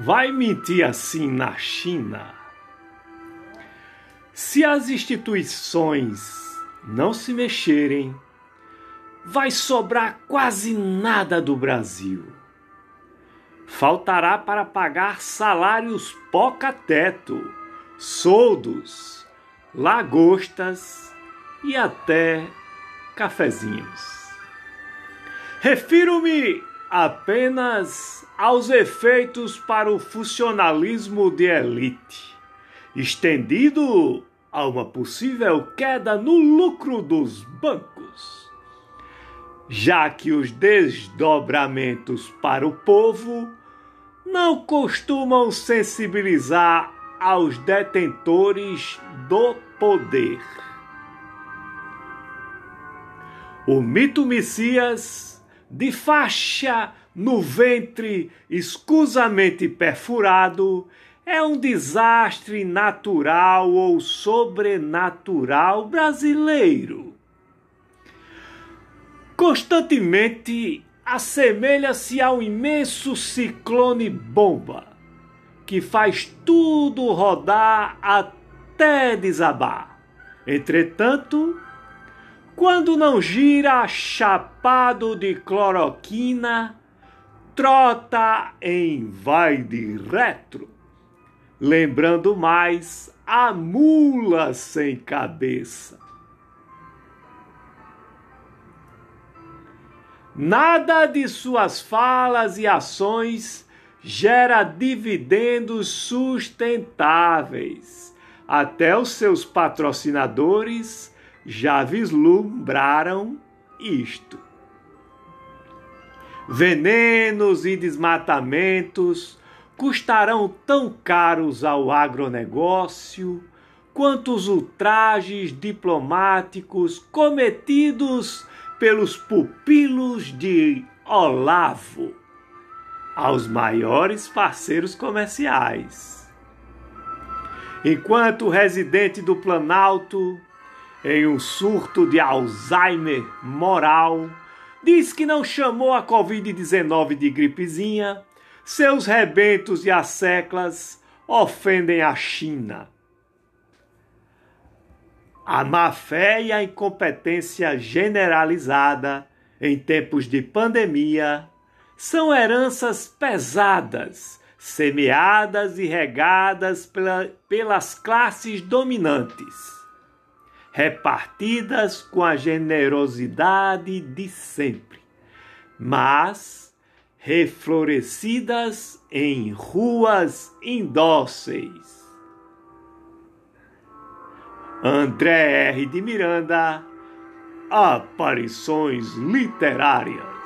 vai mentir assim na China? Se as instituições não se mexerem, vai sobrar quase nada do Brasil. Faltará para pagar salários poca-teto, soldos, lagostas e até cafezinhos. Refiro-me apenas aos efeitos para o funcionalismo de elite, estendido a uma possível queda no lucro dos bancos, já que os desdobramentos para o povo não costumam sensibilizar aos detentores do poder. O mito Messias, de faixa no ventre escusamente perfurado, é um desastre natural ou sobrenatural brasileiro. Constantemente assemelha-se ao imenso ciclone bomba, que faz tudo rodar até desabar. Entretanto, quando não gira chapado de cloroquina, trota em vai de retro, lembrando mais a mula sem cabeça. Nada de suas falas e ações gera dividendos sustentáveis. Até os seus patrocinadores já vislumbraram isto. Venenos e desmatamentos custarão tão caros ao agronegócio quanto os ultrajes diplomáticos cometidos pelos pupilos de Olavo aos maiores parceiros comerciais. Enquanto residente do Planalto em um surto de Alzheimer moral, diz que não chamou a Covid-19 de gripezinha, seus rebentos e asseclas ofendem a China. A má-fé e a incompetência generalizada em tempos de pandemia são heranças pesadas, semeadas e regadas pela, pelas classes dominantes repartidas com a generosidade de sempre, mas reflorescidas em ruas indóceis. André R. de Miranda, Aparições Literárias.